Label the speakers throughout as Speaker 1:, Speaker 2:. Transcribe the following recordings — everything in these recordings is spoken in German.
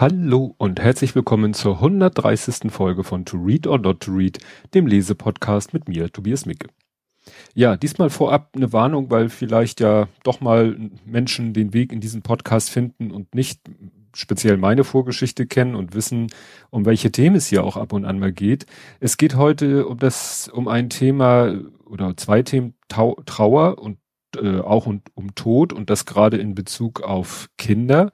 Speaker 1: Hallo und herzlich willkommen zur 130. Folge von To Read or Not to Read, dem Lesepodcast mit mir, Tobias Micke. Ja, diesmal vorab eine Warnung, weil vielleicht ja doch mal Menschen den Weg in diesen Podcast finden und nicht speziell meine Vorgeschichte kennen und wissen, um welche Themen es hier auch ab und an mal geht. Es geht heute um das, um ein Thema oder zwei Themen Trauer und äh, auch und, um Tod und das gerade in Bezug auf Kinder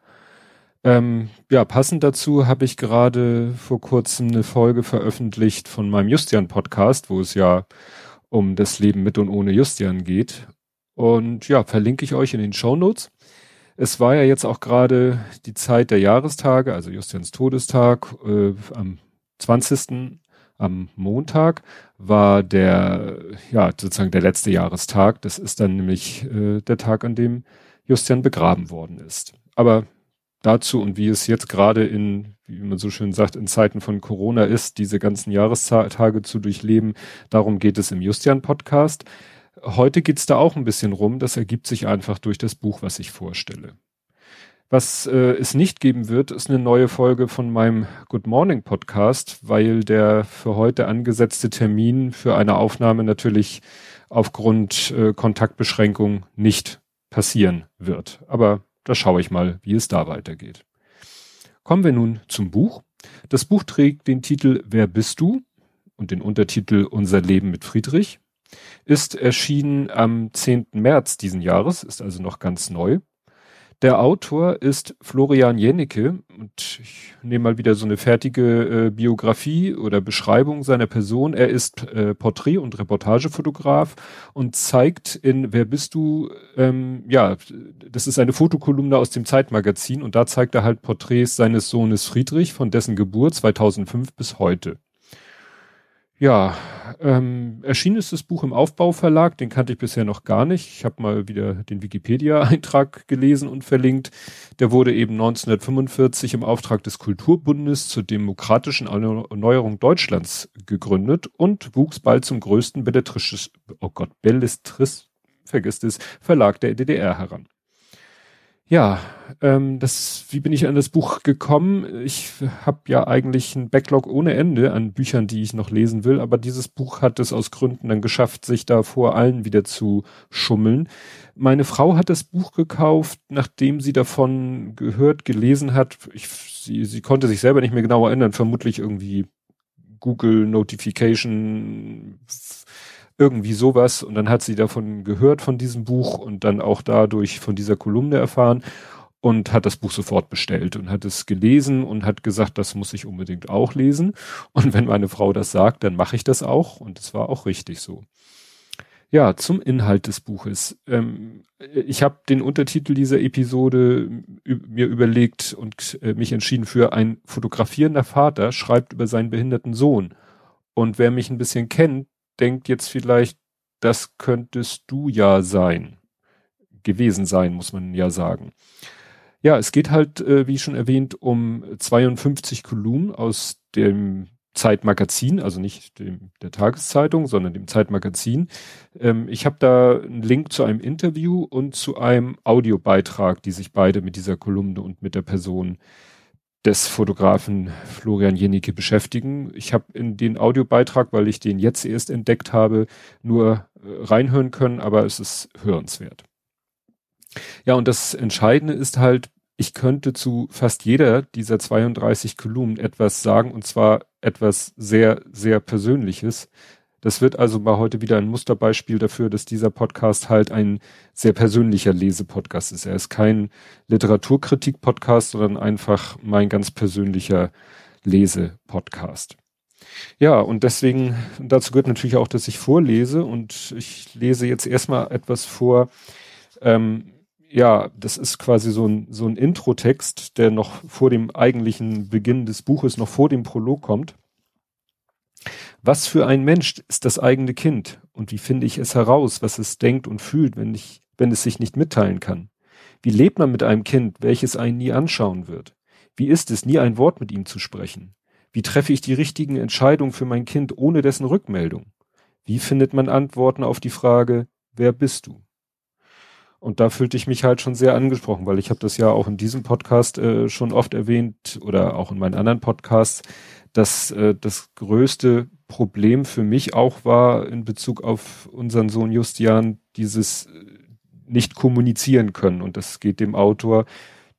Speaker 1: ähm, ja, passend dazu habe ich gerade vor kurzem eine Folge veröffentlicht von meinem Justian-Podcast, wo es ja um das Leben mit und ohne Justian geht. Und ja, verlinke ich euch in den Show Notes. Es war ja jetzt auch gerade die Zeit der Jahrestage, also Justians Todestag, äh, am 20. am Montag war der, ja, sozusagen der letzte Jahrestag. Das ist dann nämlich äh, der Tag, an dem Justian begraben worden ist. Aber dazu und wie es jetzt gerade in, wie man so schön sagt, in Zeiten von Corona ist, diese ganzen Jahrestage zu durchleben. Darum geht es im Justian-Podcast. Heute geht's da auch ein bisschen rum. Das ergibt sich einfach durch das Buch, was ich vorstelle. Was äh, es nicht geben wird, ist eine neue Folge von meinem Good Morning Podcast, weil der für heute angesetzte Termin für eine Aufnahme natürlich aufgrund äh, Kontaktbeschränkung nicht passieren wird. Aber da schaue ich mal, wie es da weitergeht. Kommen wir nun zum Buch. Das Buch trägt den Titel Wer bist du? und den Untertitel Unser Leben mit Friedrich. Ist erschienen am 10. März diesen Jahres, ist also noch ganz neu. Der Autor ist Florian Jennecke und ich nehme mal wieder so eine fertige äh, Biografie oder Beschreibung seiner Person. Er ist äh, Porträt- und Reportagefotograf und zeigt in Wer bist du? Ähm, ja, das ist eine Fotokolumne aus dem Zeitmagazin und da zeigt er halt Porträts seines Sohnes Friedrich von dessen Geburt 2005 bis heute. Ja, ähm, erschienen ist das Buch im Aufbauverlag, den kannte ich bisher noch gar nicht. Ich habe mal wieder den Wikipedia-Eintrag gelesen und verlinkt. Der wurde eben 1945 im Auftrag des Kulturbundes zur demokratischen Erneuerung Deutschlands gegründet und wuchs bald zum größten Belletristis, oh Gott, Bellistris, vergisst es, Verlag der DDR heran ja, ähm, das, wie bin ich an das Buch gekommen? Ich habe ja eigentlich einen Backlog ohne Ende an Büchern, die ich noch lesen will, aber dieses Buch hat es aus Gründen dann geschafft, sich da vor allen wieder zu schummeln. Meine Frau hat das Buch gekauft, nachdem sie davon gehört, gelesen hat. Ich, sie, sie konnte sich selber nicht mehr genau erinnern, vermutlich irgendwie Google Notification irgendwie sowas. Und dann hat sie davon gehört von diesem Buch und dann auch dadurch von dieser Kolumne erfahren und hat das Buch sofort bestellt und hat es gelesen und hat gesagt, das muss ich unbedingt auch lesen. Und wenn meine Frau das sagt, dann mache ich das auch. Und es war auch richtig so. Ja, zum Inhalt des Buches. Ähm, ich habe den Untertitel dieser Episode mir überlegt und äh, mich entschieden für ein fotografierender Vater schreibt über seinen behinderten Sohn. Und wer mich ein bisschen kennt, denkt jetzt vielleicht, das könntest du ja sein. Gewesen sein, muss man ja sagen. Ja, es geht halt, äh, wie schon erwähnt, um 52 Kolumnen aus dem Zeitmagazin, also nicht dem, der Tageszeitung, sondern dem Zeitmagazin. Ähm, ich habe da einen Link zu einem Interview und zu einem Audiobeitrag, die sich beide mit dieser Kolumne und mit der Person des Fotografen Florian Jenicke beschäftigen. Ich habe in den Audiobeitrag, weil ich den jetzt erst entdeckt habe, nur äh, reinhören können, aber es ist hörenswert. Ja, und das Entscheidende ist halt, ich könnte zu fast jeder dieser 32 Kolumnen etwas sagen, und zwar etwas sehr, sehr Persönliches. Das wird also mal heute wieder ein Musterbeispiel dafür, dass dieser Podcast halt ein sehr persönlicher Lesepodcast ist. Er ist kein Literaturkritik-Podcast, sondern einfach mein ganz persönlicher Lesepodcast. Ja, und deswegen, dazu gehört natürlich auch, dass ich vorlese und ich lese jetzt erstmal etwas vor. Ähm, ja, das ist quasi so ein, so ein Intro-Text, der noch vor dem eigentlichen Beginn des Buches, noch vor dem Prolog kommt. Was für ein Mensch ist das eigene Kind und wie finde ich es heraus, was es denkt und fühlt, wenn ich, wenn es sich nicht mitteilen kann? Wie lebt man mit einem Kind, welches einen nie anschauen wird? Wie ist es, nie ein Wort mit ihm zu sprechen? Wie treffe ich die richtigen Entscheidungen für mein Kind ohne dessen Rückmeldung? Wie findet man Antworten auf die Frage, wer bist du? Und da fühlte ich mich halt schon sehr angesprochen, weil ich habe das ja auch in diesem Podcast äh, schon oft erwähnt oder auch in meinen anderen Podcasts, dass äh, das größte Problem für mich auch war in Bezug auf unseren Sohn Justian dieses äh, nicht kommunizieren können. Und das geht dem Autor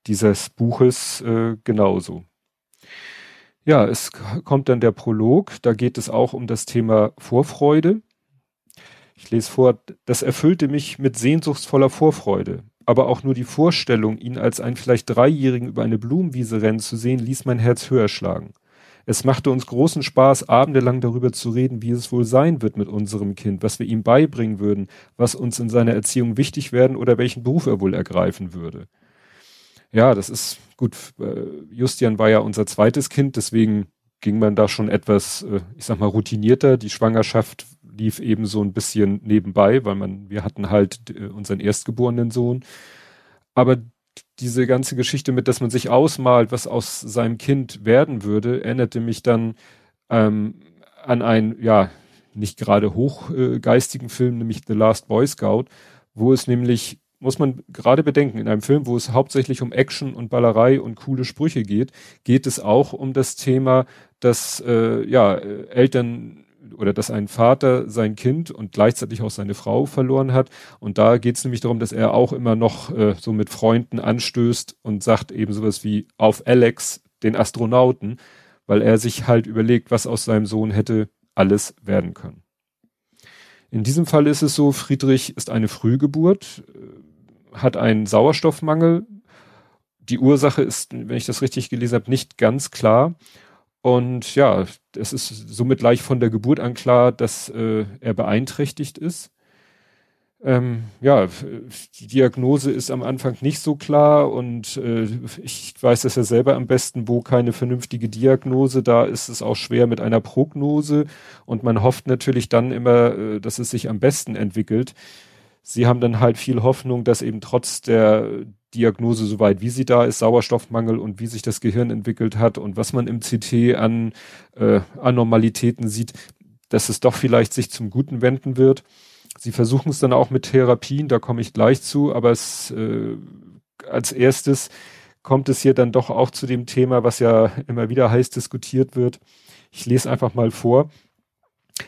Speaker 1: dieses Buches äh, genauso. Ja, es kommt dann der Prolog, da geht es auch um das Thema Vorfreude. Ich lese vor, das erfüllte mich mit sehnsuchtsvoller Vorfreude. Aber auch nur die Vorstellung, ihn als einen vielleicht Dreijährigen über eine Blumenwiese rennen zu sehen, ließ mein Herz höher schlagen. Es machte uns großen Spaß, abendelang darüber zu reden, wie es wohl sein wird mit unserem Kind, was wir ihm beibringen würden, was uns in seiner Erziehung wichtig werden oder welchen Beruf er wohl ergreifen würde. Ja, das ist gut. Äh, Justian war ja unser zweites Kind, deswegen ging man da schon etwas, äh, ich sag mal, routinierter. Die Schwangerschaft lief eben so ein bisschen nebenbei, weil man, wir hatten halt äh, unseren erstgeborenen Sohn. Aber diese ganze Geschichte mit, dass man sich ausmalt, was aus seinem Kind werden würde, erinnerte mich dann ähm, an einen, ja, nicht gerade hochgeistigen äh, Film, nämlich The Last Boy Scout, wo es nämlich, muss man gerade bedenken, in einem Film, wo es hauptsächlich um Action und Ballerei und coole Sprüche geht, geht es auch um das Thema, dass äh, ja Eltern oder dass ein Vater sein Kind und gleichzeitig auch seine Frau verloren hat. Und da geht es nämlich darum, dass er auch immer noch äh, so mit Freunden anstößt und sagt eben sowas wie auf Alex, den Astronauten, weil er sich halt überlegt, was aus seinem Sohn hätte alles werden können. In diesem Fall ist es so, Friedrich ist eine Frühgeburt, äh, hat einen Sauerstoffmangel. Die Ursache ist, wenn ich das richtig gelesen habe, nicht ganz klar. Und ja, es ist somit gleich von der Geburt an klar, dass äh, er beeinträchtigt ist. Ähm, ja, die Diagnose ist am Anfang nicht so klar und äh, ich weiß das ja selber am besten, wo keine vernünftige Diagnose, da ist es auch schwer mit einer Prognose und man hofft natürlich dann immer, äh, dass es sich am besten entwickelt. Sie haben dann halt viel Hoffnung, dass eben trotz der Diagnose soweit, wie sie da ist, Sauerstoffmangel und wie sich das Gehirn entwickelt hat und was man im CT an äh, Anormalitäten sieht, dass es doch vielleicht sich zum Guten wenden wird. Sie versuchen es dann auch mit Therapien, da komme ich gleich zu, aber es äh, als erstes kommt es hier dann doch auch zu dem Thema, was ja immer wieder heiß diskutiert wird. Ich lese einfach mal vor.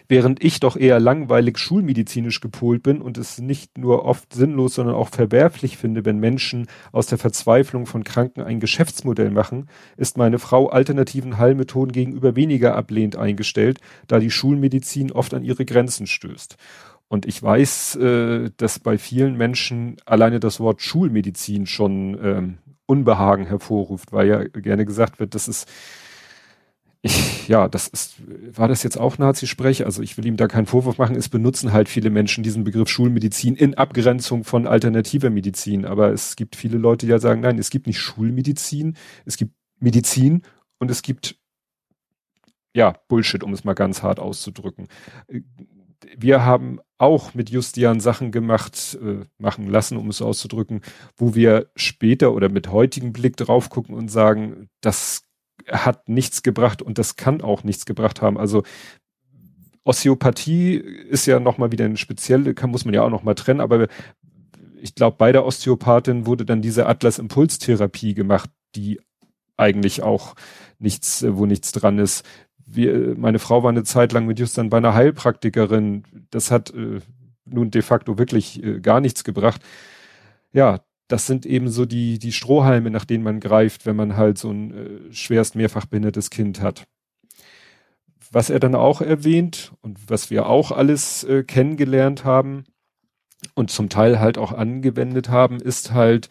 Speaker 1: Während ich doch eher langweilig schulmedizinisch gepolt bin und es nicht nur oft sinnlos, sondern auch verwerflich finde, wenn Menschen aus der Verzweiflung von Kranken ein Geschäftsmodell machen, ist meine Frau alternativen Heilmethoden gegenüber weniger ablehnend eingestellt, da die Schulmedizin oft an ihre Grenzen stößt. Und ich weiß, äh, dass bei vielen Menschen alleine das Wort Schulmedizin schon ähm, Unbehagen hervorruft, weil ja gerne gesagt wird, das ist ich, ja, das ist, war das jetzt auch Nazi-Sprech? Also ich will ihm da keinen Vorwurf machen. Es benutzen halt viele Menschen diesen Begriff Schulmedizin in Abgrenzung von alternativer Medizin. Aber es gibt viele Leute, die ja sagen, nein, es gibt nicht Schulmedizin, es gibt Medizin und es gibt, ja, Bullshit, um es mal ganz hart auszudrücken. Wir haben auch mit Justian Sachen gemacht, äh, machen lassen, um es auszudrücken, wo wir später oder mit heutigem Blick drauf gucken und sagen, das hat nichts gebracht und das kann auch nichts gebracht haben. Also Osteopathie ist ja nochmal wieder eine spezielle, kann, muss man ja auch nochmal trennen, aber ich glaube, bei der Osteopathin wurde dann diese Atlas-Impulstherapie gemacht, die eigentlich auch nichts, wo nichts dran ist. Wir, meine Frau war eine Zeit lang mit Justin bei einer Heilpraktikerin. Das hat äh, nun de facto wirklich äh, gar nichts gebracht. Ja, das sind eben so die, die Strohhalme, nach denen man greift, wenn man halt so ein äh, schwerst mehrfach behindertes Kind hat. Was er dann auch erwähnt und was wir auch alles äh, kennengelernt haben und zum Teil halt auch angewendet haben, ist halt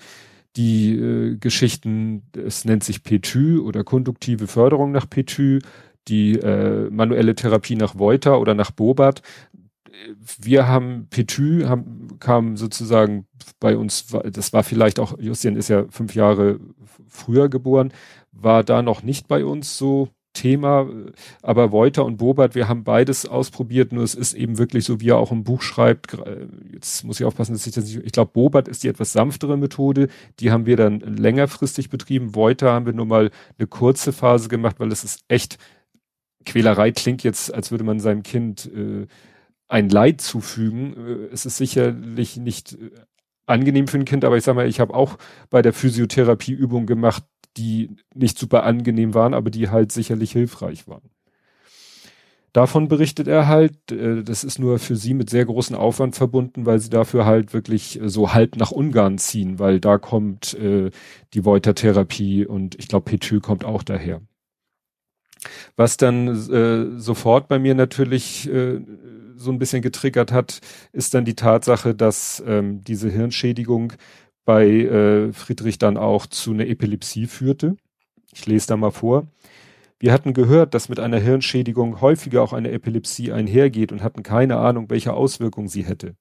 Speaker 1: die äh, Geschichten, es nennt sich PETÜ oder konduktive Förderung nach PETÜ, die äh, manuelle Therapie nach Voiter oder nach Bobat wir haben Petü, haben, kam sozusagen bei uns, das war vielleicht auch, Justian ist ja fünf Jahre früher geboren, war da noch nicht bei uns so Thema, aber Wolter und Bobert, wir haben beides ausprobiert, nur es ist eben wirklich so, wie er auch im Buch schreibt, jetzt muss ich aufpassen, dass ich das nicht, ich glaube, Bobert ist die etwas sanftere Methode, die haben wir dann längerfristig betrieben, Wolter haben wir nur mal eine kurze Phase gemacht, weil es ist echt, Quälerei klingt jetzt, als würde man seinem Kind äh, ein Leid zufügen. Äh, es ist sicherlich nicht äh, angenehm für ein Kind, aber ich sag mal, ich habe auch bei der Physiotherapie Übungen gemacht, die nicht super angenehm waren, aber die halt sicherlich hilfreich waren. Davon berichtet er halt, äh, das ist nur für sie mit sehr großem Aufwand verbunden, weil sie dafür halt wirklich so halb nach Ungarn ziehen, weil da kommt die Voiter-Therapie und ich glaube Petü kommt auch daher. Was dann äh, sofort bei mir natürlich äh, so ein bisschen getriggert hat, ist dann die Tatsache, dass ähm, diese Hirnschädigung bei äh, Friedrich dann auch zu einer Epilepsie führte. Ich lese da mal vor. Wir hatten gehört, dass mit einer Hirnschädigung häufiger auch eine Epilepsie einhergeht und hatten keine Ahnung, welche Auswirkungen sie hätte.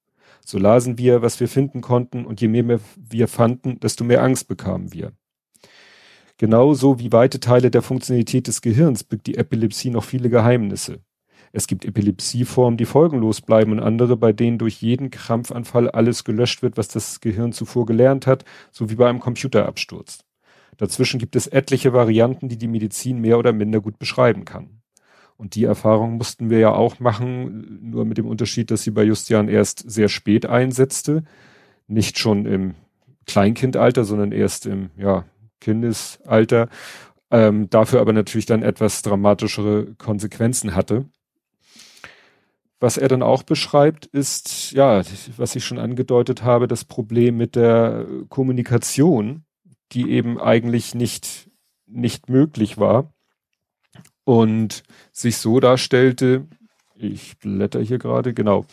Speaker 1: So lasen wir, was wir finden konnten, und je mehr wir fanden, desto mehr Angst bekamen wir. Genauso wie weite Teile der Funktionalität des Gehirns birgt die Epilepsie noch viele Geheimnisse. Es gibt Epilepsieformen, die folgenlos bleiben und andere, bei denen durch jeden Krampfanfall alles gelöscht wird, was das Gehirn zuvor gelernt hat, so wie bei einem Computerabsturz. Dazwischen gibt es etliche Varianten, die die Medizin mehr oder minder gut beschreiben kann. Und die Erfahrung mussten wir ja auch machen, nur mit dem Unterschied, dass sie bei Justian erst sehr spät einsetzte. Nicht schon im Kleinkindalter, sondern erst im ja, Kindesalter. Ähm, dafür aber natürlich dann etwas dramatischere Konsequenzen hatte. Was er dann auch beschreibt, ist, ja, was ich schon angedeutet habe, das Problem mit der Kommunikation die eben eigentlich nicht, nicht möglich war und sich so darstellte, ich blätter hier gerade, genau,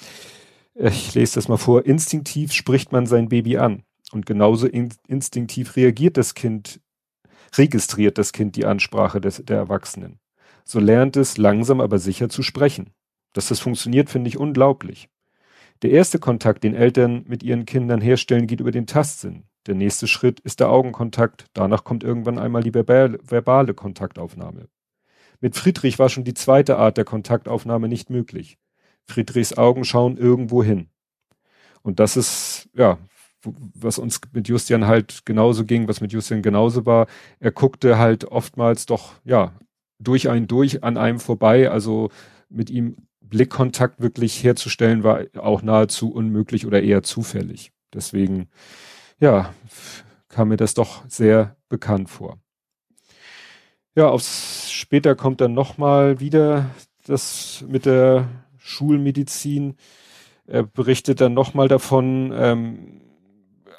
Speaker 1: ich lese das mal vor, instinktiv spricht man sein Baby an und genauso in, instinktiv reagiert das Kind, registriert das Kind die Ansprache des, der Erwachsenen. So lernt es langsam aber sicher zu sprechen. Dass das funktioniert, finde ich unglaublich. Der erste Kontakt, den Eltern mit ihren Kindern herstellen, geht über den Tastsinn. Der nächste Schritt ist der Augenkontakt. Danach kommt irgendwann einmal die verbale, Kontaktaufnahme. Mit Friedrich war schon die zweite Art der Kontaktaufnahme nicht möglich. Friedrichs Augen schauen irgendwo hin. Und das ist, ja, was uns mit Justian halt genauso ging, was mit Justian genauso war. Er guckte halt oftmals doch, ja, durch einen durch an einem vorbei. Also mit ihm Blickkontakt wirklich herzustellen war auch nahezu unmöglich oder eher zufällig. Deswegen, ja, kam mir das doch sehr bekannt vor. Ja, aufs, später kommt dann nochmal wieder das mit der Schulmedizin. Er berichtet dann nochmal davon, ähm,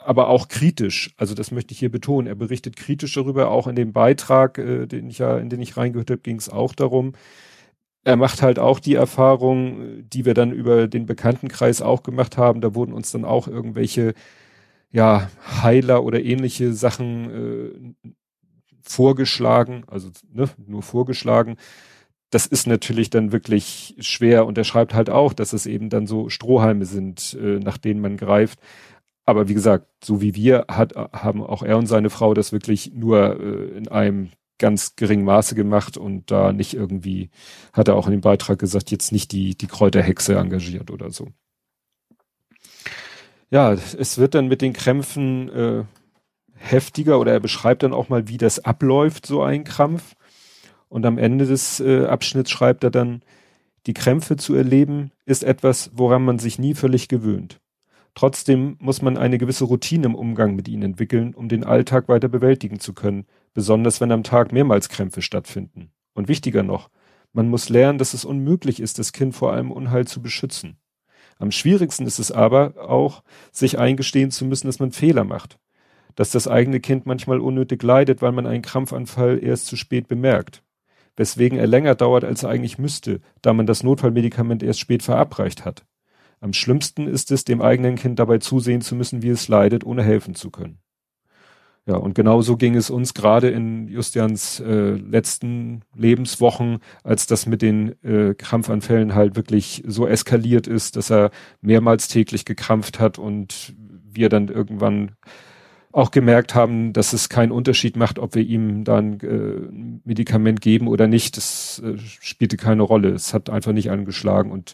Speaker 1: aber auch kritisch. Also das möchte ich hier betonen. Er berichtet kritisch darüber. Auch in dem Beitrag, äh, den ich ja, in den ich reingehört habe, ging es auch darum. Er macht halt auch die Erfahrung, die wir dann über den Bekanntenkreis auch gemacht haben. Da wurden uns dann auch irgendwelche ja, Heiler oder ähnliche Sachen äh, vorgeschlagen, also ne, nur vorgeschlagen. Das ist natürlich dann wirklich schwer und er schreibt halt auch, dass es eben dann so Strohhalme sind, äh, nach denen man greift. Aber wie gesagt, so wie wir hat, haben auch er und seine Frau das wirklich nur äh, in einem ganz geringen Maße gemacht und da nicht irgendwie, hat er auch in dem Beitrag gesagt, jetzt nicht die, die Kräuterhexe engagiert oder so ja, es wird dann mit den Krämpfen äh, heftiger oder er beschreibt dann auch mal, wie das abläuft, so ein Krampf. Und am Ende des äh, Abschnitts schreibt er dann, die Krämpfe zu erleben ist etwas, woran man sich nie völlig gewöhnt. Trotzdem muss man eine gewisse Routine im Umgang mit ihnen entwickeln, um den Alltag weiter bewältigen zu können, besonders wenn am Tag mehrmals Krämpfe stattfinden. Und wichtiger noch, man muss lernen, dass es unmöglich ist, das Kind vor allem Unheil zu beschützen. Am schwierigsten ist es aber auch, sich eingestehen zu müssen, dass man Fehler macht. Dass das eigene Kind manchmal unnötig leidet, weil man einen Krampfanfall erst zu spät bemerkt. Weswegen er länger dauert, als er eigentlich müsste, da man das Notfallmedikament erst spät verabreicht hat. Am schlimmsten ist es, dem eigenen Kind dabei zusehen zu müssen, wie es leidet, ohne helfen zu können. Ja, und genauso ging es uns gerade in Justians äh, letzten Lebenswochen, als das mit den äh, Krampfanfällen halt wirklich so eskaliert ist, dass er mehrmals täglich gekrampft hat und wir dann irgendwann auch gemerkt haben, dass es keinen Unterschied macht, ob wir ihm dann äh, Medikament geben oder nicht. Das äh, spielte keine Rolle. Es hat einfach nicht angeschlagen und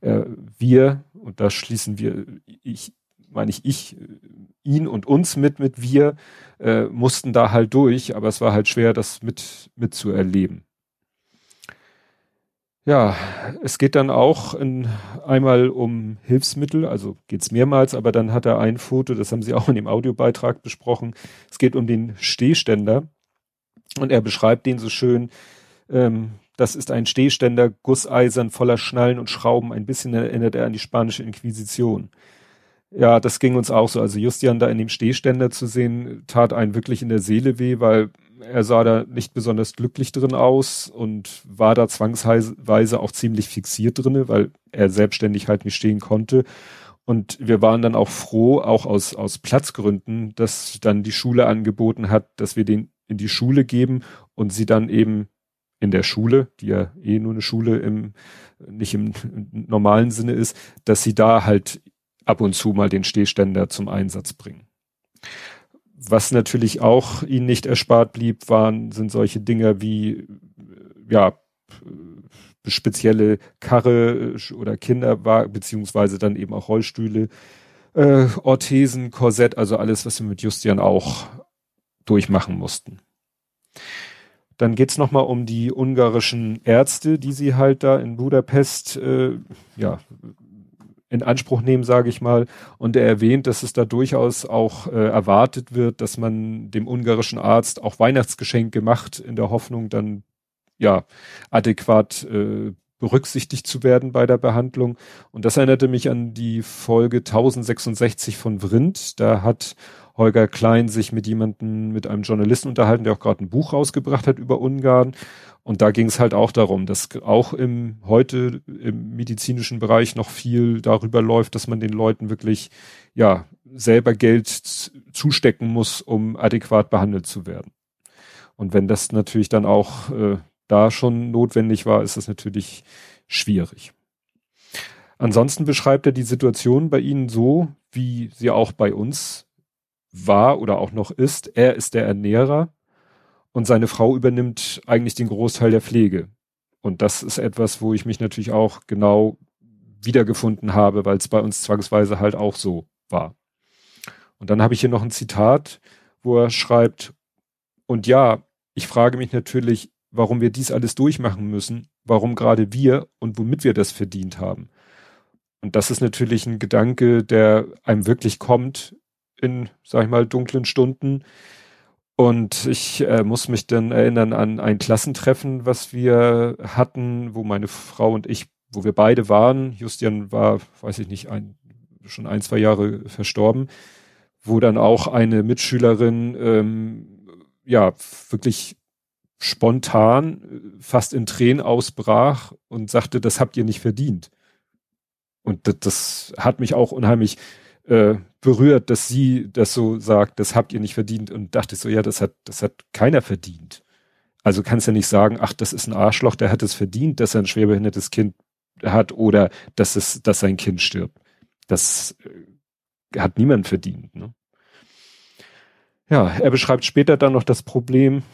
Speaker 1: äh, wir, und da schließen wir, ich, meine ich, ich, ihn und uns mit, mit wir, äh, mussten da halt durch, aber es war halt schwer, das mit, mitzuerleben. Ja, es geht dann auch in, einmal um Hilfsmittel, also geht's mehrmals, aber dann hat er ein Foto, das haben sie auch in dem Audiobeitrag besprochen. Es geht um den Stehständer und er beschreibt den so schön. Ähm, das ist ein Stehständer, gusseisern, voller Schnallen und Schrauben. Ein bisschen erinnert er an die spanische Inquisition. Ja, das ging uns auch so. Also Justian da in dem Stehständer zu sehen, tat einen wirklich in der Seele weh, weil er sah da nicht besonders glücklich drin aus und war da zwangsweise auch ziemlich fixiert drinne, weil er selbstständig halt nicht stehen konnte. Und wir waren dann auch froh, auch aus, aus Platzgründen, dass dann die Schule angeboten hat, dass wir den in die Schule geben und sie dann eben in der Schule, die ja eh nur eine Schule im, nicht im normalen Sinne ist, dass sie da halt ab und zu mal den Stehständer zum Einsatz bringen. Was natürlich auch ihnen nicht erspart blieb, waren, sind solche Dinge wie, ja, spezielle Karre oder Kinderwagen, beziehungsweise dann eben auch Rollstühle, äh, Orthesen, Korsett, also alles, was wir mit Justian auch durchmachen mussten. Dann geht's nochmal um die ungarischen Ärzte, die sie halt da in Budapest äh, ja, in Anspruch nehmen, sage ich mal. Und er erwähnt, dass es da durchaus auch äh, erwartet wird, dass man dem ungarischen Arzt auch Weihnachtsgeschenke macht, in der Hoffnung, dann ja adäquat äh, berücksichtigt zu werden bei der Behandlung. Und das erinnerte mich an die Folge 1066 von Vrindt. Da hat Holger Klein sich mit jemandem, mit einem Journalisten unterhalten, der auch gerade ein Buch rausgebracht hat über Ungarn. Und da ging es halt auch darum, dass auch im heute im medizinischen Bereich noch viel darüber läuft, dass man den Leuten wirklich ja selber Geld zustecken muss, um adäquat behandelt zu werden. Und wenn das natürlich dann auch äh, da schon notwendig war, ist das natürlich schwierig. Ansonsten beschreibt er die Situation bei Ihnen so, wie sie auch bei uns war oder auch noch ist. Er ist der Ernährer und seine Frau übernimmt eigentlich den Großteil der Pflege. Und das ist etwas, wo ich mich natürlich auch genau wiedergefunden habe, weil es bei uns zwangsweise halt auch so war. Und dann habe ich hier noch ein Zitat, wo er schreibt, und ja, ich frage mich natürlich, warum wir dies alles durchmachen müssen, warum gerade wir und womit wir das verdient haben. Und das ist natürlich ein Gedanke, der einem wirklich kommt in, sag ich mal, dunklen Stunden, und ich äh, muss mich dann erinnern an ein Klassentreffen, was wir hatten, wo meine Frau und ich, wo wir beide waren. Justian war, weiß ich nicht, ein, schon ein, zwei Jahre verstorben, wo dann auch eine Mitschülerin ähm, ja wirklich spontan fast in Tränen ausbrach und sagte, das habt ihr nicht verdient. Und das, das hat mich auch unheimlich äh, berührt, dass sie das so sagt, das habt ihr nicht verdient und dachte so, ja, das hat, das hat keiner verdient. Also kannst ja nicht sagen, ach, das ist ein Arschloch, der hat es verdient, dass er ein schwerbehindertes Kind hat oder dass es, dass sein Kind stirbt. Das äh, hat niemand verdient. Ne? Ja, er beschreibt später dann noch das Problem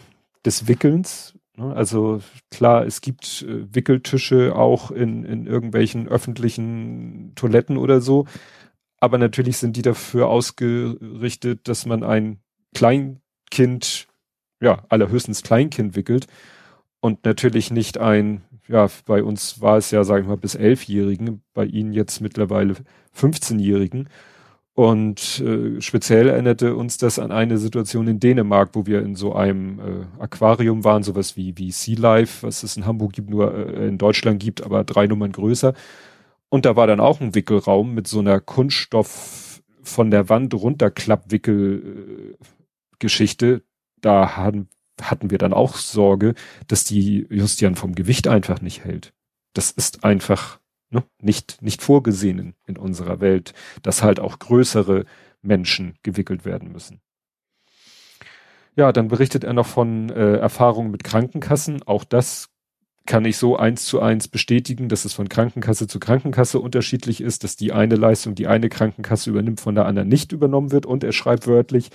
Speaker 1: des Wickelns. Ne? Also klar, es gibt äh, Wickeltische auch in, in irgendwelchen öffentlichen Toiletten oder so aber natürlich sind die dafür ausgerichtet, dass man ein Kleinkind, ja, allerhöchstens Kleinkind wickelt und natürlich nicht ein, ja, bei uns war es ja, sag ich mal, bis Elfjährigen, bei ihnen jetzt mittlerweile 15-Jährigen. Und äh, speziell erinnerte uns das an eine Situation in Dänemark, wo wir in so einem äh, Aquarium waren, sowas wie, wie Sea Life, was es in Hamburg gibt, nur äh, in Deutschland gibt, aber drei Nummern größer. Und da war dann auch ein Wickelraum mit so einer Kunststoff von der Wand runterklappwickel Da hatten, hatten wir dann auch Sorge, dass die Justian vom Gewicht einfach nicht hält. Das ist einfach ne, nicht, nicht vorgesehen in, in unserer Welt, dass halt auch größere Menschen gewickelt werden müssen. Ja, dann berichtet er noch von äh, Erfahrungen mit Krankenkassen. Auch das kann ich so eins zu eins bestätigen, dass es von Krankenkasse zu Krankenkasse unterschiedlich ist, dass die eine Leistung, die eine Krankenkasse übernimmt, von der anderen nicht übernommen wird. Und er schreibt wörtlich,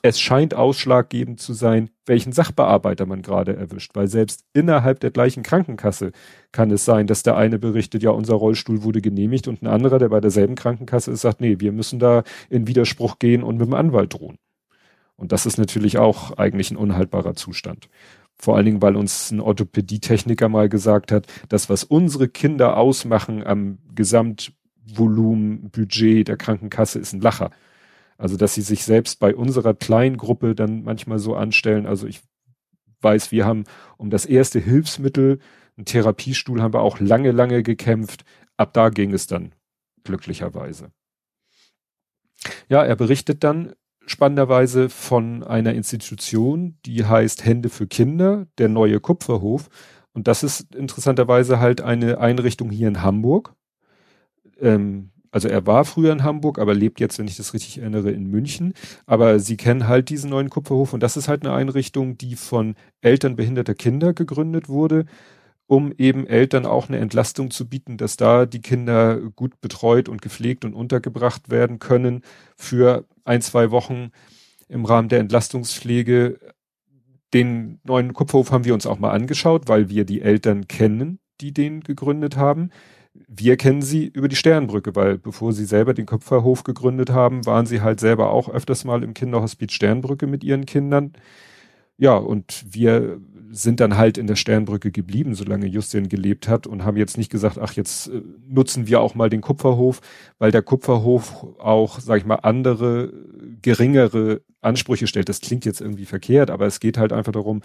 Speaker 1: es scheint ausschlaggebend zu sein, welchen Sachbearbeiter man gerade erwischt, weil selbst innerhalb der gleichen Krankenkasse kann es sein, dass der eine berichtet, ja, unser Rollstuhl wurde genehmigt und ein anderer, der bei derselben Krankenkasse ist, sagt, nee, wir müssen da in Widerspruch gehen und mit dem Anwalt drohen. Und das ist natürlich auch eigentlich ein unhaltbarer Zustand. Vor allen Dingen, weil uns ein Orthopädietechniker mal gesagt hat, das, was unsere Kinder ausmachen am Gesamtvolumen, Budget der Krankenkasse, ist ein Lacher. Also, dass sie sich selbst bei unserer kleinen Gruppe dann manchmal so anstellen. Also, ich weiß, wir haben um das erste Hilfsmittel, einen Therapiestuhl haben wir auch lange, lange gekämpft. Ab da ging es dann glücklicherweise. Ja, er berichtet dann spannenderweise von einer Institution, die heißt Hände für Kinder, der neue Kupferhof. Und das ist interessanterweise halt eine Einrichtung hier in Hamburg. Ähm, also er war früher in Hamburg, aber lebt jetzt, wenn ich das richtig erinnere, in München. Aber sie kennen halt diesen neuen Kupferhof und das ist halt eine Einrichtung, die von Eltern behinderter Kinder gegründet wurde, um eben Eltern auch eine Entlastung zu bieten, dass da die Kinder gut betreut und gepflegt und untergebracht werden können für ein, zwei Wochen im Rahmen der Entlastungspflege. Den neuen Kupferhof haben wir uns auch mal angeschaut, weil wir die Eltern kennen, die den gegründet haben. Wir kennen sie über die Sternbrücke, weil bevor sie selber den Kupferhof gegründet haben, waren sie halt selber auch öfters mal im Kinderhospiz Sternbrücke mit ihren Kindern. Ja, und wir sind dann halt in der Sternbrücke geblieben, solange Justin gelebt hat und haben jetzt nicht gesagt, ach, jetzt äh, nutzen wir auch mal den Kupferhof, weil der Kupferhof auch, sag ich mal, andere, geringere Ansprüche stellt. Das klingt jetzt irgendwie verkehrt, aber es geht halt einfach darum,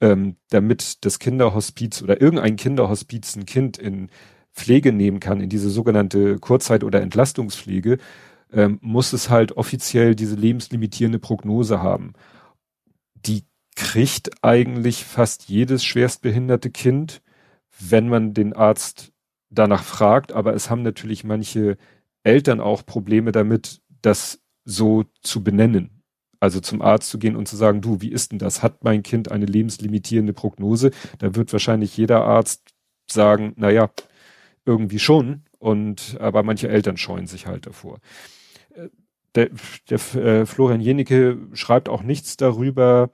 Speaker 1: ähm, damit das Kinderhospiz oder irgendein Kinderhospiz ein Kind in Pflege nehmen kann, in diese sogenannte Kurzzeit- oder Entlastungspflege, ähm, muss es halt offiziell diese lebenslimitierende Prognose haben. Die kriegt eigentlich fast jedes schwerstbehinderte Kind, wenn man den Arzt danach fragt. Aber es haben natürlich manche Eltern auch Probleme damit, das so zu benennen. Also zum Arzt zu gehen und zu sagen, du, wie ist denn das? Hat mein Kind eine lebenslimitierende Prognose? Da wird wahrscheinlich jeder Arzt sagen, na ja, irgendwie schon. Und, aber manche Eltern scheuen sich halt davor. Äh, der, der äh, Florian Jenicke schreibt auch nichts darüber,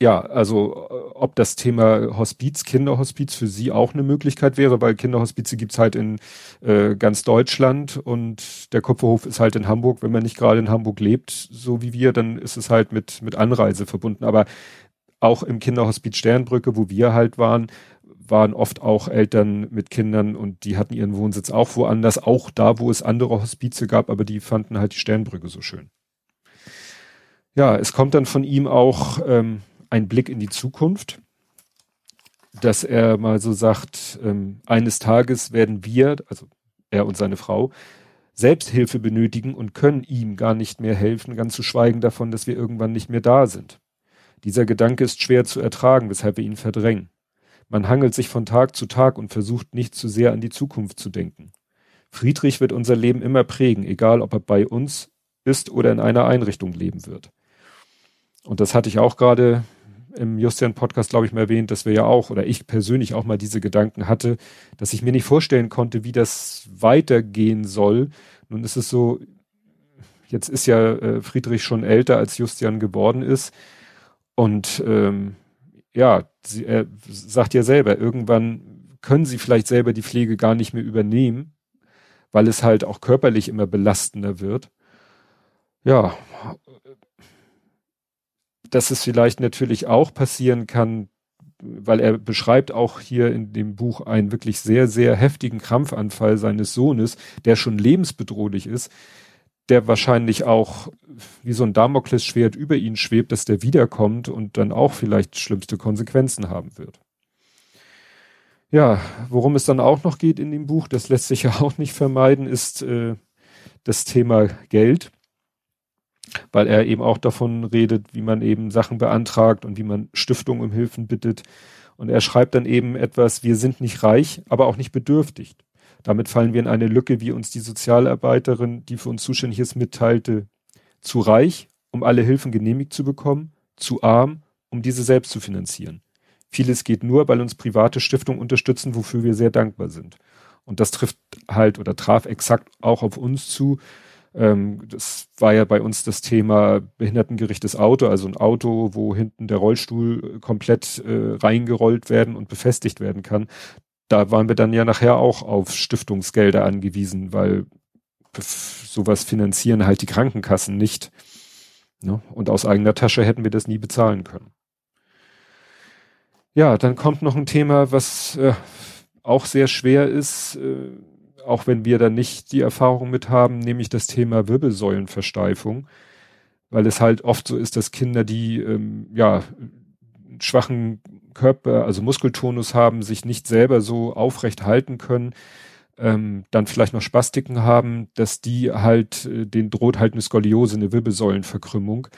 Speaker 1: ja, also äh, ob das Thema Hospiz, Kinderhospiz für Sie auch eine Möglichkeit wäre, weil Kinderhospize gibt's halt in äh, ganz Deutschland und der Kupferhof ist halt in Hamburg. Wenn man nicht gerade in Hamburg lebt, so wie wir, dann ist es halt mit, mit Anreise verbunden. Aber auch im Kinderhospiz Sternbrücke, wo wir halt waren, waren oft auch Eltern mit Kindern und die hatten ihren Wohnsitz auch woanders, auch da, wo es andere Hospize gab, aber die fanden halt die Sternbrücke so schön. Ja, es kommt dann von ihm auch ähm, ein Blick in die Zukunft, dass er mal so sagt, ähm, eines Tages werden wir, also er und seine Frau, Selbsthilfe benötigen und können ihm gar nicht mehr helfen, ganz zu schweigen davon, dass wir irgendwann nicht mehr da sind. Dieser Gedanke ist schwer zu ertragen, weshalb wir ihn verdrängen. Man hangelt sich von Tag zu Tag und versucht nicht zu sehr an die Zukunft zu denken. Friedrich wird unser Leben immer prägen, egal ob er bei uns ist oder in einer Einrichtung leben wird. Und das hatte ich auch gerade im Justian-Podcast, glaube ich, mal erwähnt, dass wir ja auch, oder ich persönlich auch mal diese Gedanken hatte, dass ich mir nicht vorstellen konnte, wie das weitergehen soll. Nun ist es so, jetzt ist ja äh, Friedrich schon älter, als Justian geworden ist. Und ähm, ja, sie, er sagt ja selber, irgendwann können sie vielleicht selber die Pflege gar nicht mehr übernehmen, weil es halt auch körperlich immer belastender wird. Ja, dass es vielleicht natürlich auch passieren kann, weil er beschreibt auch hier in dem Buch einen wirklich sehr, sehr heftigen Krampfanfall seines Sohnes, der schon lebensbedrohlich ist, der wahrscheinlich auch wie so ein Damoklesschwert über ihn schwebt, dass der wiederkommt und dann auch vielleicht schlimmste Konsequenzen haben wird. Ja, worum es dann auch noch geht in dem Buch, das lässt sich ja auch nicht vermeiden, ist äh, das Thema Geld weil er eben auch davon redet, wie man eben Sachen beantragt und wie man Stiftungen um Hilfen bittet. Und er schreibt dann eben etwas, wir sind nicht reich, aber auch nicht bedürftig. Damit fallen wir in eine Lücke, wie uns die Sozialarbeiterin, die für uns zuständig ist, mitteilte. Zu reich, um alle Hilfen genehmigt zu bekommen, zu arm, um diese selbst zu finanzieren. Vieles geht nur, weil uns private Stiftungen unterstützen, wofür wir sehr dankbar sind. Und das trifft halt oder traf exakt auch auf uns zu. Ähm, das war ja bei uns das Thema behindertengerechtes Auto, also ein Auto, wo hinten der Rollstuhl komplett äh, reingerollt werden und befestigt werden kann. Da waren wir dann ja nachher auch auf Stiftungsgelder angewiesen, weil sowas finanzieren halt die Krankenkassen nicht. Ne? Und aus eigener Tasche hätten wir das nie bezahlen können. Ja, dann kommt noch ein Thema, was äh, auch sehr schwer ist, äh, auch wenn wir da nicht die Erfahrung mit haben, nämlich das Thema Wirbelsäulenversteifung, weil es halt oft so ist, dass Kinder, die ähm, ja schwachen Körper, also Muskeltonus haben, sich nicht selber so aufrecht halten können, ähm, dann vielleicht noch Spastiken haben, dass die halt, äh, den droht halt eine Skoliose, eine Wirbelsäulenverkrümmung.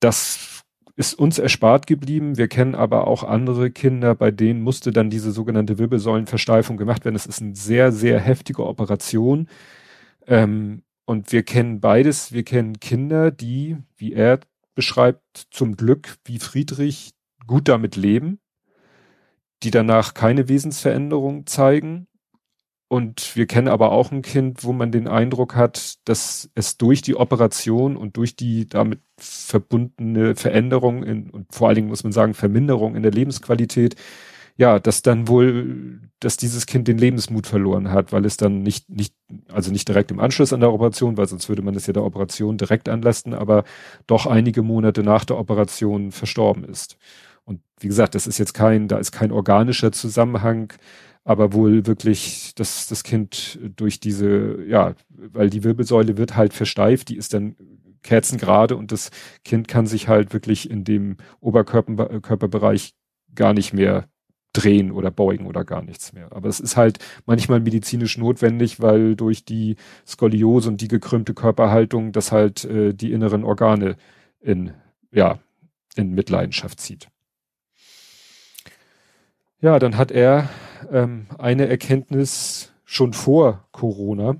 Speaker 1: Das ist uns erspart geblieben. Wir kennen aber auch andere Kinder, bei denen musste dann diese sogenannte Wirbelsäulenversteifung gemacht werden. Das ist eine sehr, sehr heftige Operation. Ähm, und wir kennen beides. Wir kennen Kinder, die, wie er beschreibt, zum Glück, wie Friedrich, gut damit leben, die danach keine Wesensveränderung zeigen. Und wir kennen aber auch ein Kind, wo man den Eindruck hat, dass es durch die Operation und durch die damit verbundene Veränderung in, und vor allen Dingen muss man sagen Verminderung in der Lebensqualität, ja, dass dann wohl, dass dieses Kind den Lebensmut verloren hat, weil es dann nicht, nicht, also nicht direkt im Anschluss an der Operation, weil sonst würde man es ja der Operation direkt anlasten, aber doch einige Monate nach der Operation verstorben ist. Und wie gesagt, das ist jetzt kein, da ist kein organischer Zusammenhang, aber wohl wirklich, dass das Kind durch diese, ja, weil die Wirbelsäule wird halt versteift, die ist dann kerzengerade und das Kind kann sich halt wirklich in dem Oberkörperbereich gar nicht mehr drehen oder beugen oder gar nichts mehr. Aber es ist halt manchmal medizinisch notwendig, weil durch die Skoliose und die gekrümmte Körperhaltung das halt äh, die inneren Organe in, ja, in Mitleidenschaft zieht. Ja, dann hat er ähm, eine Erkenntnis schon vor Corona.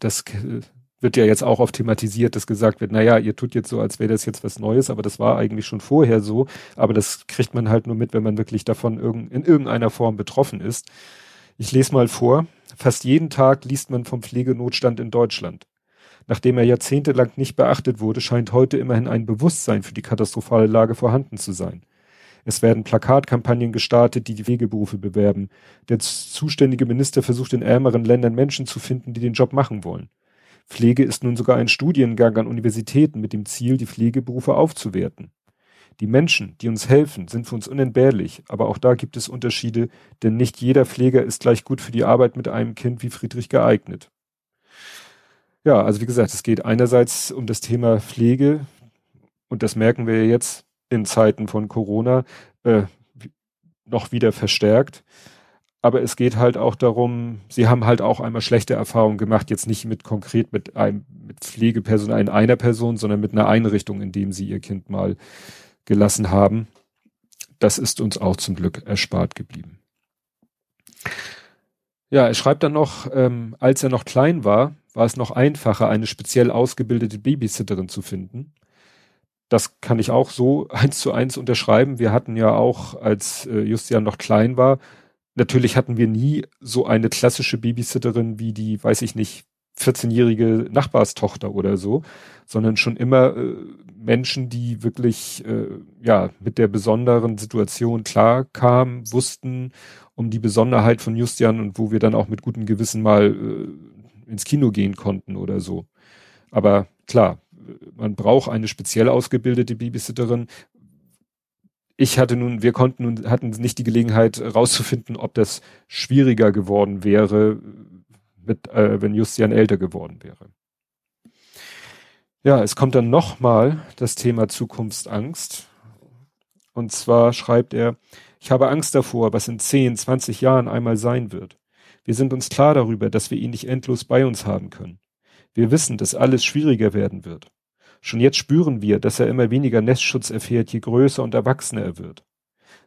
Speaker 1: Das äh, wird ja jetzt auch oft thematisiert, dass gesagt wird, naja, ihr tut jetzt so, als wäre das jetzt was Neues, aber das war eigentlich schon vorher so. Aber das kriegt man halt nur mit, wenn man wirklich davon in irgendeiner Form betroffen ist. Ich lese mal vor. Fast jeden Tag liest man vom Pflegenotstand in Deutschland. Nachdem er jahrzehntelang nicht beachtet wurde, scheint heute immerhin ein Bewusstsein für die katastrophale Lage vorhanden zu sein. Es werden Plakatkampagnen gestartet, die die Pflegeberufe bewerben. Der zuständige Minister versucht in ärmeren Ländern Menschen zu finden, die den Job machen wollen. Pflege ist nun sogar ein Studiengang an Universitäten mit dem Ziel, die Pflegeberufe aufzuwerten. Die Menschen, die uns helfen, sind für uns unentbehrlich, aber auch da gibt es Unterschiede, denn nicht jeder Pfleger ist gleich gut für die Arbeit mit einem Kind wie Friedrich geeignet. Ja, also wie gesagt, es geht einerseits um das Thema Pflege und das merken wir jetzt in Zeiten von Corona äh, noch wieder verstärkt. Aber es geht halt auch darum, sie haben halt auch einmal schlechte Erfahrungen gemacht, jetzt nicht mit konkret mit einem mit Pflegepersonal in einer Person, sondern mit einer Einrichtung, in dem sie ihr Kind mal gelassen haben. Das ist uns auch zum Glück erspart geblieben. Ja, er schreibt dann noch, ähm, als er noch klein war, war es noch einfacher, eine speziell ausgebildete Babysitterin zu finden das kann ich auch so eins zu eins unterschreiben. Wir hatten ja auch, als äh, Justian noch klein war, natürlich hatten wir nie so eine klassische Babysitterin wie die, weiß ich nicht, 14-jährige Nachbarstochter oder so, sondern schon immer äh, Menschen, die wirklich äh, ja mit der besonderen Situation klar kamen, wussten um die Besonderheit von Justian und wo wir dann auch mit gutem Gewissen mal äh, ins Kino gehen konnten oder so. Aber klar, man braucht eine speziell ausgebildete Babysitterin. Ich hatte nun, wir konnten nun, hatten nicht die Gelegenheit rauszufinden, ob das schwieriger geworden wäre, mit, äh, wenn Justian älter geworden wäre. Ja, es kommt dann nochmal das Thema Zukunftsangst. Und zwar schreibt er, ich habe Angst davor, was in 10, 20 Jahren einmal sein wird. Wir sind uns klar darüber, dass wir ihn nicht endlos bei uns haben können. Wir wissen, dass alles schwieriger werden wird. Schon jetzt spüren wir, dass er immer weniger Nestschutz erfährt, je größer und erwachsener er wird.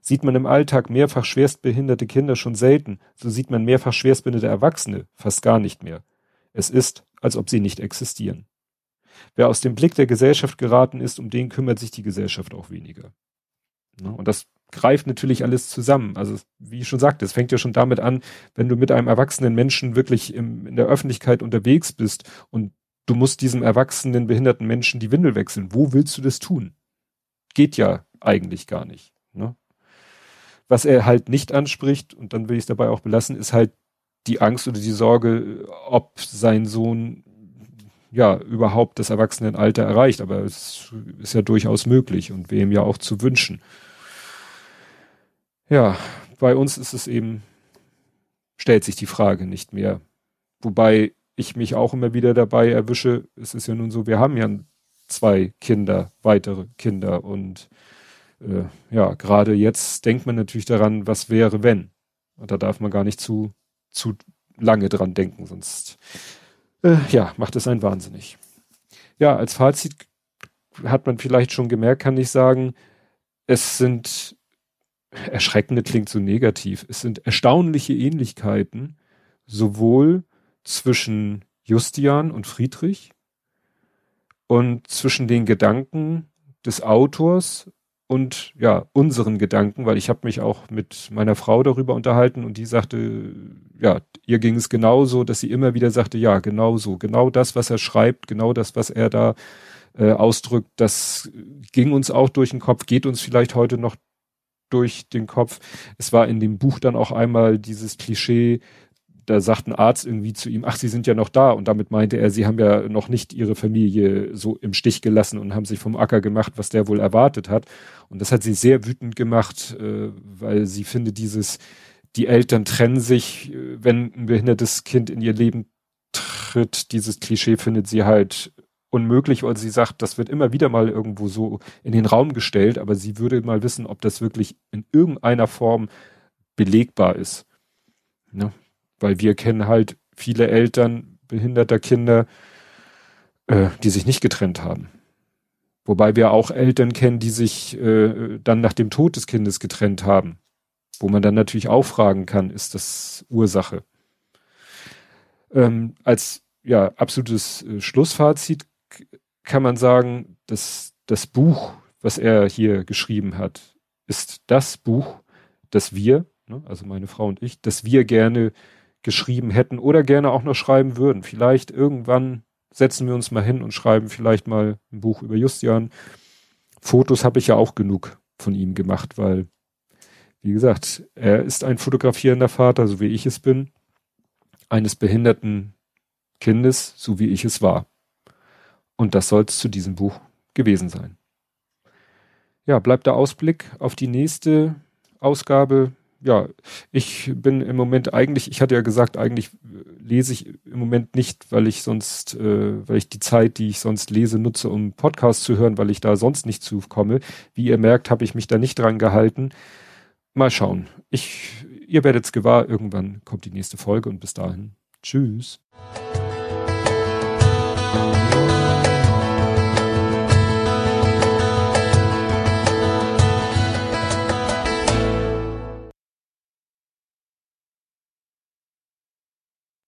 Speaker 1: Sieht man im Alltag mehrfach schwerstbehinderte Kinder schon selten, so sieht man mehrfach schwerstbehinderte Erwachsene fast gar nicht mehr. Es ist, als ob sie nicht existieren. Wer aus dem Blick der Gesellschaft geraten ist, um den kümmert sich die Gesellschaft auch weniger. Ne, und das greift natürlich alles zusammen. Also, wie ich schon sagte, es fängt ja schon damit an, wenn du mit einem erwachsenen Menschen wirklich im, in der Öffentlichkeit unterwegs bist und du musst diesem erwachsenen behinderten Menschen die Windel wechseln. Wo willst du das tun? Geht ja eigentlich gar nicht. Ne? Was er halt nicht anspricht, und dann will ich es dabei auch belassen, ist halt die Angst oder die Sorge, ob sein Sohn ja überhaupt das Erwachsenenalter erreicht. Aber es ist ja durchaus möglich und ihm ja auch zu wünschen. Ja, bei uns ist es eben, stellt sich die Frage nicht mehr. Wobei ich mich auch immer wieder dabei erwische, es ist ja nun so, wir haben ja zwei Kinder, weitere Kinder und äh, ja, gerade jetzt denkt man natürlich daran, was wäre, wenn. Und da darf man gar nicht zu, zu lange dran denken, sonst äh, ja, macht es einen wahnsinnig. Ja, als Fazit hat man vielleicht schon gemerkt, kann ich sagen, es sind erschreckende klingt so negativ. Es sind erstaunliche Ähnlichkeiten, sowohl zwischen Justian und Friedrich und zwischen den Gedanken des Autors und ja, unseren Gedanken, weil ich habe mich auch mit meiner Frau darüber unterhalten und die sagte, ja, ihr ging es genauso, dass sie immer wieder sagte, ja, genau so, genau das, was er schreibt, genau das, was er da äh, ausdrückt, das ging uns auch durch den Kopf, geht uns vielleicht heute noch durch den Kopf. Es war in dem Buch dann auch einmal dieses Klischee, da sagt ein Arzt irgendwie zu ihm, ach, Sie sind ja noch da. Und damit meinte er, Sie haben ja noch nicht Ihre Familie so im Stich gelassen und haben sich vom Acker gemacht, was der wohl erwartet hat. Und das hat sie sehr wütend gemacht, äh, weil sie finde dieses, die Eltern trennen sich, äh, wenn ein behindertes Kind in ihr Leben tritt. Dieses Klischee findet sie halt unmöglich, weil sie sagt, das wird immer wieder mal irgendwo so in den Raum gestellt, aber sie würde mal wissen, ob das wirklich in irgendeiner Form belegbar ist. Ne? Weil wir kennen halt viele Eltern behinderter Kinder, äh, die sich nicht getrennt haben. Wobei wir auch Eltern kennen, die sich äh, dann nach dem Tod des Kindes getrennt haben. Wo man dann natürlich auch fragen kann, ist das Ursache? Ähm, als ja, absolutes äh, Schlussfazit kann man sagen, dass das Buch, was er hier geschrieben hat, ist das Buch, das wir, ne, also meine Frau und ich, das wir gerne geschrieben hätten oder gerne auch noch schreiben würden. Vielleicht irgendwann setzen wir uns mal hin und schreiben vielleicht mal ein Buch über Justian. Fotos habe ich ja auch genug von ihm gemacht, weil, wie gesagt, er ist ein fotografierender Vater, so wie ich es bin, eines behinderten Kindes, so wie ich es war. Und das soll es zu diesem Buch gewesen sein. Ja, bleibt der Ausblick auf die nächste Ausgabe. Ja, ich bin im Moment eigentlich, ich hatte ja gesagt, eigentlich lese ich im Moment nicht, weil ich sonst, äh, weil ich die Zeit, die ich sonst lese, nutze, um Podcasts zu hören, weil ich da sonst nicht zukomme. Wie ihr merkt, habe ich mich da nicht dran gehalten. Mal schauen. Ich, ihr werdet es gewahr, irgendwann kommt die nächste Folge und bis dahin. Tschüss.